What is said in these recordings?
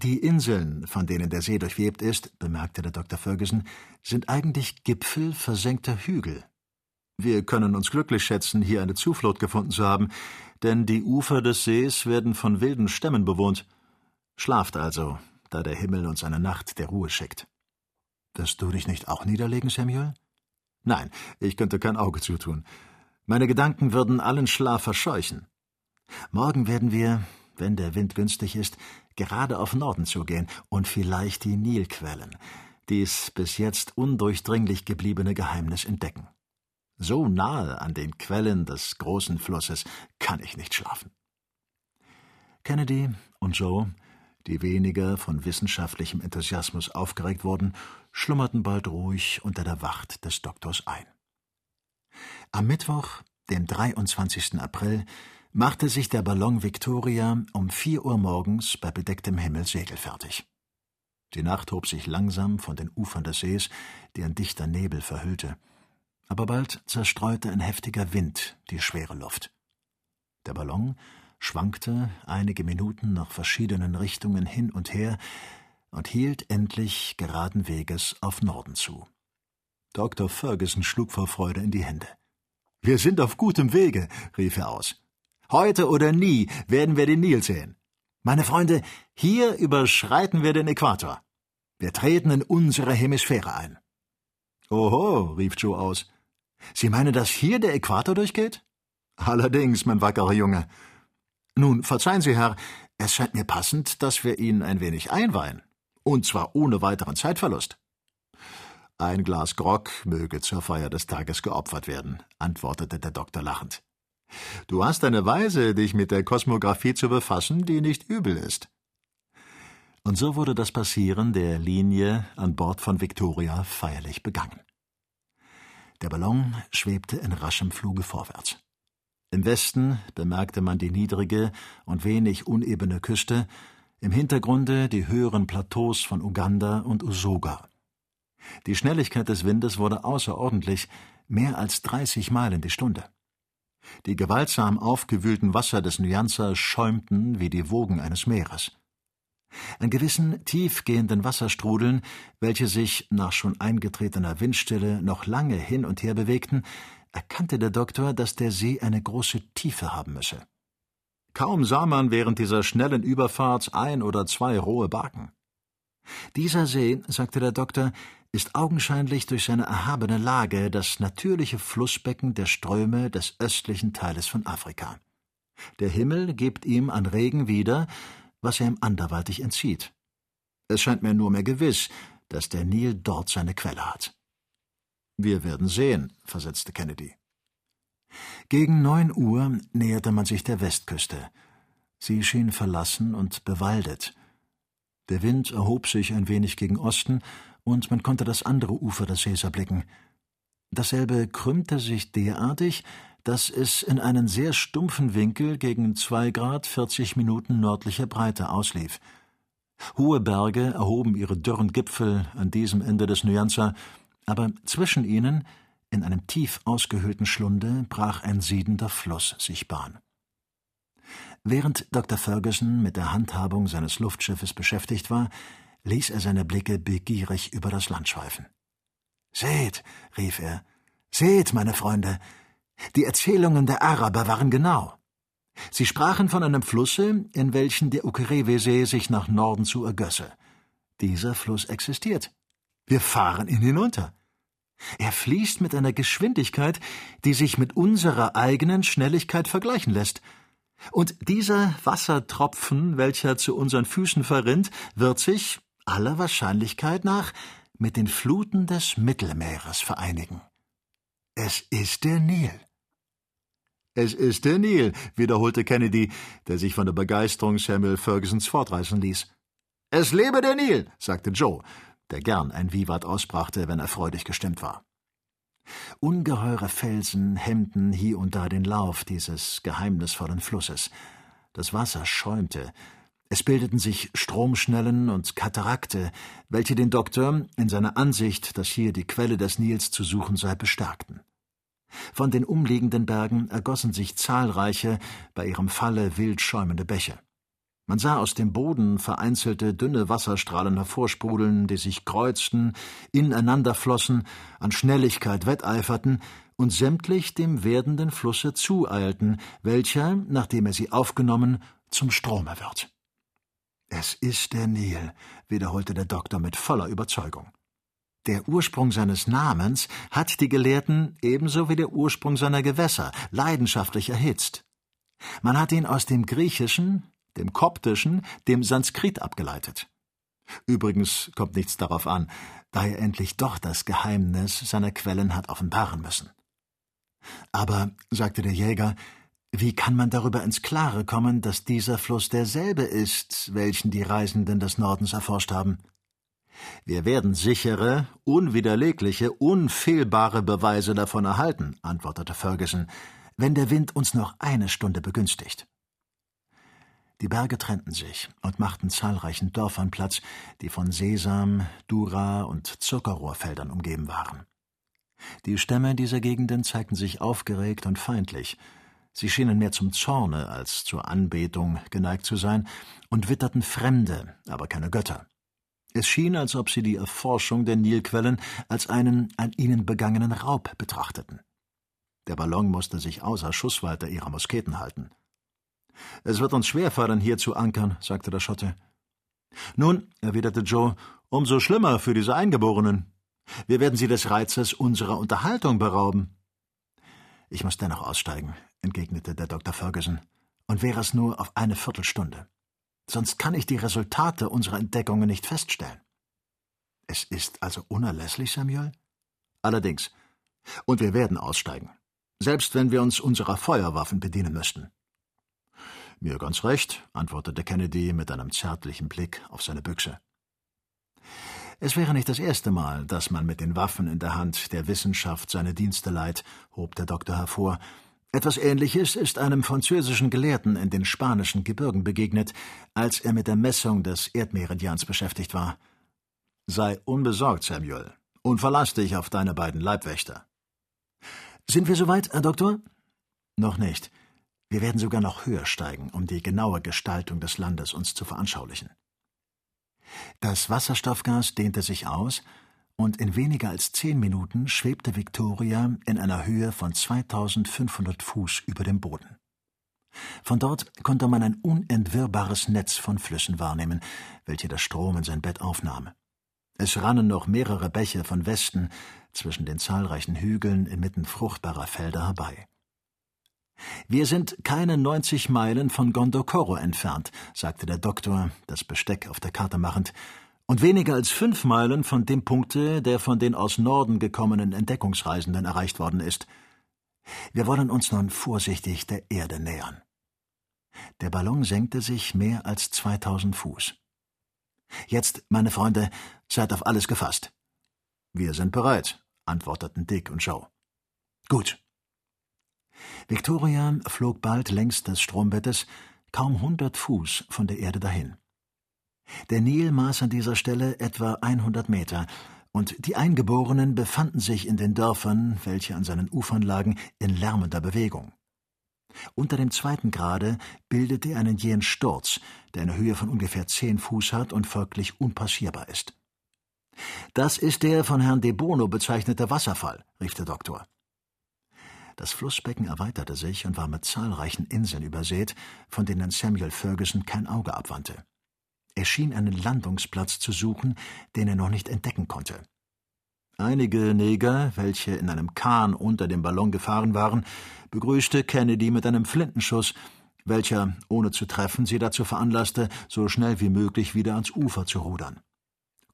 Die Inseln, von denen der See durchwebt ist, bemerkte der Dr. Ferguson, sind eigentlich Gipfel versenkter Hügel. Wir können uns glücklich schätzen, hier eine Zuflucht gefunden zu haben, denn die Ufer des Sees werden von wilden Stämmen bewohnt. Schlaft also, da der Himmel uns eine Nacht der Ruhe schickt. Wirst du dich nicht auch niederlegen, Samuel? Nein, ich könnte kein Auge zutun. Meine Gedanken würden allen Schlaf verscheuchen. Morgen werden wir, wenn der Wind günstig ist, gerade auf Norden zugehen und vielleicht die Nilquellen, dies bis jetzt undurchdringlich gebliebene Geheimnis entdecken. So nahe an den Quellen des großen Flusses kann ich nicht schlafen. Kennedy und Joe, die weniger von wissenschaftlichem Enthusiasmus aufgeregt wurden, schlummerten bald ruhig unter der Wacht des Doktors ein. Am Mittwoch, dem 23. April, machte sich der Ballon Victoria um vier Uhr morgens bei bedecktem Himmel segelfertig. Die Nacht hob sich langsam von den Ufern des Sees, die ein dichter Nebel verhüllte aber bald zerstreute ein heftiger Wind die schwere Luft. Der Ballon schwankte einige Minuten nach verschiedenen Richtungen hin und her und hielt endlich geraden Weges auf Norden zu. Dr. Ferguson schlug vor Freude in die Hände. Wir sind auf gutem Wege, rief er aus. Heute oder nie werden wir den Nil sehen. Meine Freunde, hier überschreiten wir den Äquator. Wir treten in unsere Hemisphäre ein. Oho, rief Joe aus. Sie meinen, dass hier der Äquator durchgeht? Allerdings, mein wackerer Junge. Nun, verzeihen Sie, Herr, es scheint mir passend, dass wir ihn ein wenig einweihen. Und zwar ohne weiteren Zeitverlust. Ein Glas Grog möge zur Feier des Tages geopfert werden, antwortete der Doktor lachend. Du hast eine Weise, dich mit der Kosmographie zu befassen, die nicht übel ist. Und so wurde das Passieren der Linie an Bord von Victoria feierlich begangen. Der Ballon schwebte in raschem Fluge vorwärts. Im Westen bemerkte man die niedrige und wenig unebene Küste, im Hintergrunde die höheren Plateaus von Uganda und Usoga. Die Schnelligkeit des Windes wurde außerordentlich, mehr als 30 Meilen die Stunde. Die gewaltsam aufgewühlten Wasser des Nyanza schäumten wie die Wogen eines Meeres. An gewissen tiefgehenden Wasserstrudeln, welche sich nach schon eingetretener Windstille noch lange hin und her bewegten, erkannte der Doktor, dass der See eine große Tiefe haben müsse. Kaum sah man während dieser schnellen Überfahrt ein oder zwei rohe Barken. Dieser See, sagte der Doktor, ist augenscheinlich durch seine erhabene Lage das natürliche Flussbecken der Ströme des östlichen Teiles von Afrika. Der Himmel gibt ihm an Regen wieder, was er ihm anderweitig entzieht. Es scheint mir nur mehr gewiss, dass der Nil dort seine Quelle hat. Wir werden sehen, versetzte Kennedy. Gegen neun Uhr näherte man sich der Westküste. Sie schien verlassen und bewaldet. Der Wind erhob sich ein wenig gegen Osten, und man konnte das andere Ufer des Sees erblicken. Dasselbe krümmte sich derartig, dass es in einen sehr stumpfen Winkel gegen zwei Grad vierzig Minuten nördlicher Breite auslief. Hohe Berge erhoben ihre dürren Gipfel an diesem Ende des Nyanza, aber zwischen ihnen, in einem tief ausgehöhlten Schlunde, brach ein siedender Fluss sich Bahn. Während Dr. Ferguson mit der Handhabung seines Luftschiffes beschäftigt war, ließ er seine Blicke begierig über das Land schweifen. Seht, rief er, seht, meine Freunde, die Erzählungen der Araber waren genau. Sie sprachen von einem Flusse, in welchen der Ukerewe-See sich nach Norden zu ergösse. Dieser Fluss existiert. Wir fahren ihn hinunter. Er fließt mit einer Geschwindigkeit, die sich mit unserer eigenen Schnelligkeit vergleichen lässt. Und dieser Wassertropfen, welcher zu unseren Füßen verrinnt, wird sich, aller Wahrscheinlichkeit nach, mit den Fluten des Mittelmeeres vereinigen. Es ist der Nil. Es ist der Nil, wiederholte Kennedy, der sich von der Begeisterung Samuel Fergusons fortreißen ließ. Es lebe der Nil, sagte Joe, der gern ein Vivat ausbrachte, wenn er freudig gestimmt war. Ungeheure Felsen hemmten hier und da den Lauf dieses geheimnisvollen Flusses. Das Wasser schäumte. Es bildeten sich Stromschnellen und Katarakte, welche den Doktor in seiner Ansicht, dass hier die Quelle des Nils zu suchen sei, bestärkten. Von den umliegenden Bergen ergossen sich zahlreiche, bei ihrem Falle wild schäumende Bäche. Man sah aus dem Boden vereinzelte dünne Wasserstrahlen hervorsprudeln, die sich kreuzten, ineinander flossen, an Schnelligkeit wetteiferten und sämtlich dem werdenden Flusse zueilten, welcher, nachdem er sie aufgenommen, zum Strome wird. Es ist der Nil, wiederholte der Doktor mit voller Überzeugung. Der Ursprung seines Namens hat die Gelehrten ebenso wie der Ursprung seiner Gewässer leidenschaftlich erhitzt. Man hat ihn aus dem Griechischen, dem Koptischen, dem Sanskrit abgeleitet. Übrigens kommt nichts darauf an, da er endlich doch das Geheimnis seiner Quellen hat offenbaren müssen. Aber, sagte der Jäger, wie kann man darüber ins Klare kommen, dass dieser Fluss derselbe ist, welchen die Reisenden des Nordens erforscht haben? Wir werden sichere, unwiderlegliche, unfehlbare Beweise davon erhalten, antwortete Ferguson, wenn der Wind uns noch eine Stunde begünstigt. Die Berge trennten sich und machten zahlreichen Dörfern Platz, die von Sesam, Dura und Zuckerrohrfeldern umgeben waren. Die Stämme dieser Gegenden zeigten sich aufgeregt und feindlich. Sie schienen mehr zum Zorne als zur Anbetung geneigt zu sein und witterten Fremde, aber keine Götter. Es schien, als ob sie die Erforschung der Nilquellen als einen an ihnen begangenen Raub betrachteten. Der Ballon musste sich außer Schussweite ihrer Musketen halten. Es wird uns schwerfallen, hier zu ankern, sagte der Schotte. Nun, erwiderte Joe, umso schlimmer für diese Eingeborenen. Wir werden sie des Reizes unserer Unterhaltung berauben. Ich muss dennoch aussteigen, entgegnete der Dr. Ferguson, und wäre es nur auf eine Viertelstunde. Sonst kann ich die Resultate unserer Entdeckungen nicht feststellen. Es ist also unerlässlich, Samuel? Allerdings. Und wir werden aussteigen. Selbst wenn wir uns unserer Feuerwaffen bedienen müssten. Mir ganz recht, antwortete Kennedy mit einem zärtlichen Blick auf seine Büchse. Es wäre nicht das erste Mal, dass man mit den Waffen in der Hand der Wissenschaft seine Dienste leiht, hob der Doktor hervor. Etwas Ähnliches ist einem französischen Gelehrten in den spanischen Gebirgen begegnet, als er mit der Messung des Erdmeridians beschäftigt war. Sei unbesorgt, Samuel, und verlass dich auf deine beiden Leibwächter. Sind wir soweit, Herr Doktor? Noch nicht. Wir werden sogar noch höher steigen, um die genaue Gestaltung des Landes uns zu veranschaulichen. Das Wasserstoffgas dehnte sich aus, und in weniger als zehn Minuten schwebte Victoria in einer Höhe von 2500 Fuß über dem Boden. Von dort konnte man ein unentwirrbares Netz von Flüssen wahrnehmen, welche der Strom in sein Bett aufnahm. Es rannen noch mehrere Bäche von Westen zwischen den zahlreichen Hügeln inmitten fruchtbarer Felder herbei. Wir sind keine neunzig Meilen von Gondokoro entfernt, sagte der Doktor, das Besteck auf der Karte machend, und weniger als fünf Meilen von dem Punkte, der von den aus Norden gekommenen Entdeckungsreisenden erreicht worden ist. Wir wollen uns nun vorsichtig der Erde nähern. Der Ballon senkte sich mehr als 2000 Fuß. Jetzt, meine Freunde, seid auf alles gefasst. Wir sind bereit, antworteten Dick und Joe. Gut, Victoria flog bald längs des Strombettes kaum hundert Fuß von der Erde dahin. Der Nil maß an dieser Stelle etwa 100 Meter, und die Eingeborenen befanden sich in den Dörfern, welche an seinen Ufern lagen, in lärmender Bewegung. Unter dem zweiten Grade bildete er einen jähen Sturz, der eine Höhe von ungefähr zehn Fuß hat und folglich unpassierbar ist. Das ist der von Herrn de Bono bezeichnete Wasserfall, rief der Doktor. Das Flussbecken erweiterte sich und war mit zahlreichen Inseln übersät, von denen Samuel Ferguson kein Auge abwandte. Er schien einen Landungsplatz zu suchen, den er noch nicht entdecken konnte. Einige Neger, welche in einem Kahn unter dem Ballon gefahren waren, begrüßte Kennedy mit einem Flintenschuss, welcher, ohne zu treffen, sie dazu veranlasste, so schnell wie möglich wieder ans Ufer zu rudern.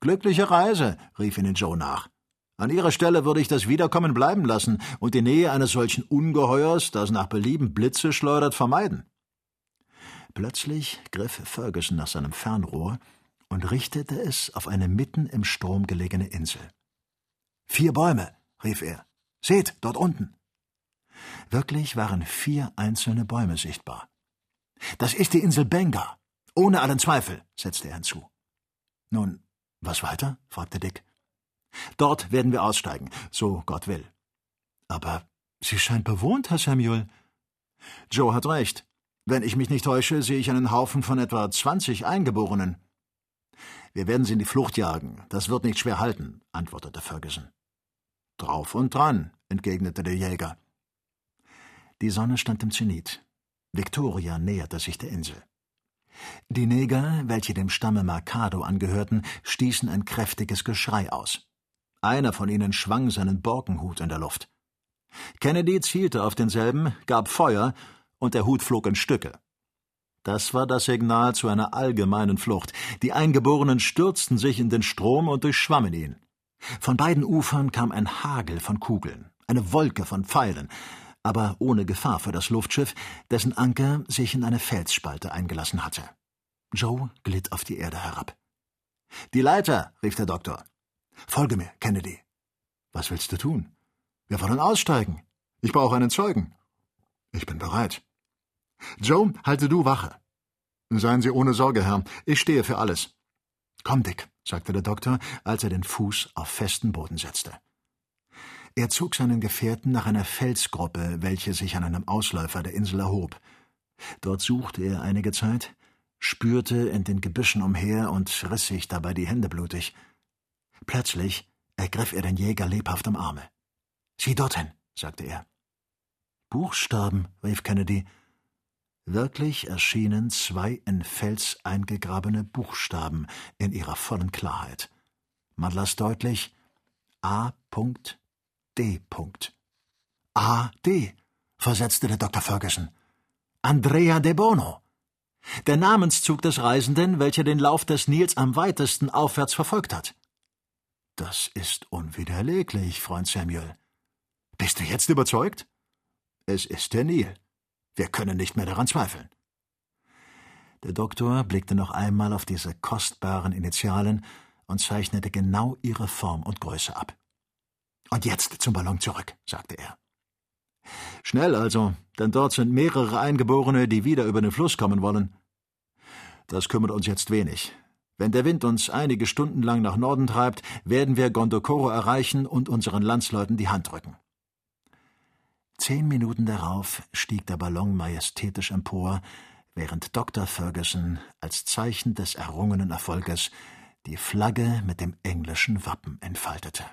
Glückliche Reise, rief ihnen Joe nach. An Ihrer Stelle würde ich das Wiederkommen bleiben lassen und die Nähe eines solchen Ungeheuers, das nach Belieben Blitze schleudert, vermeiden. Plötzlich griff Ferguson nach seinem Fernrohr und richtete es auf eine mitten im Strom gelegene Insel. Vier Bäume, rief er. Seht, dort unten. Wirklich waren vier einzelne Bäume sichtbar. Das ist die Insel Benga. Ohne allen Zweifel, setzte er hinzu. Nun, was weiter? fragte Dick. Dort werden wir aussteigen, so Gott will. Aber sie scheint bewohnt, Herr Samuel. Joe hat recht. Wenn ich mich nicht täusche, sehe ich einen Haufen von etwa 20 Eingeborenen. Wir werden sie in die Flucht jagen. Das wird nicht schwer halten, antwortete Ferguson. Drauf und dran, entgegnete der Jäger. Die Sonne stand im Zenit. Victoria näherte sich der Insel. Die Neger, welche dem Stamme Mercado angehörten, stießen ein kräftiges Geschrei aus. Einer von ihnen schwang seinen Borkenhut in der Luft. Kennedy zielte auf denselben, gab Feuer, und der Hut flog in Stücke. Das war das Signal zu einer allgemeinen Flucht. Die Eingeborenen stürzten sich in den Strom und durchschwammen ihn. Von beiden Ufern kam ein Hagel von Kugeln, eine Wolke von Pfeilen, aber ohne Gefahr für das Luftschiff, dessen Anker sich in eine Felsspalte eingelassen hatte. Joe glitt auf die Erde herab. Die Leiter, rief der Doktor. Folge mir, Kennedy. Was willst du tun? Wir wollen aussteigen. Ich brauche einen Zeugen. Ich bin bereit. Joe, halte du Wache. Seien Sie ohne Sorge, Herr. Ich stehe für alles. Komm, Dick, sagte der Doktor, als er den Fuß auf festen Boden setzte. Er zog seinen Gefährten nach einer Felsgruppe, welche sich an einem Ausläufer der Insel erhob. Dort suchte er einige Zeit, spürte in den Gebüschen umher und riss sich dabei die Hände blutig. Plötzlich ergriff er den Jäger lebhaft am Arme. Sieh dorthin, sagte er. Buchstaben, rief Kennedy. Wirklich erschienen zwei in Fels eingegrabene Buchstaben in ihrer vollen Klarheit. Man las deutlich A. D. A. D., versetzte der Dr. Ferguson. Andrea de Bono. Der Namenszug des Reisenden, welcher den Lauf des Nils am weitesten aufwärts verfolgt hat. Das ist unwiderleglich, Freund Samuel. Bist du jetzt überzeugt? Es ist der Nil. Wir können nicht mehr daran zweifeln. Der Doktor blickte noch einmal auf diese kostbaren Initialen und zeichnete genau ihre Form und Größe ab. Und jetzt zum Ballon zurück, sagte er. Schnell also, denn dort sind mehrere Eingeborene, die wieder über den Fluss kommen wollen. Das kümmert uns jetzt wenig. Wenn der Wind uns einige Stunden lang nach Norden treibt, werden wir Gondokoro erreichen und unseren Landsleuten die Hand drücken. Zehn Minuten darauf stieg der Ballon majestätisch empor, während Dr. Ferguson als Zeichen des errungenen Erfolges die Flagge mit dem englischen Wappen entfaltete.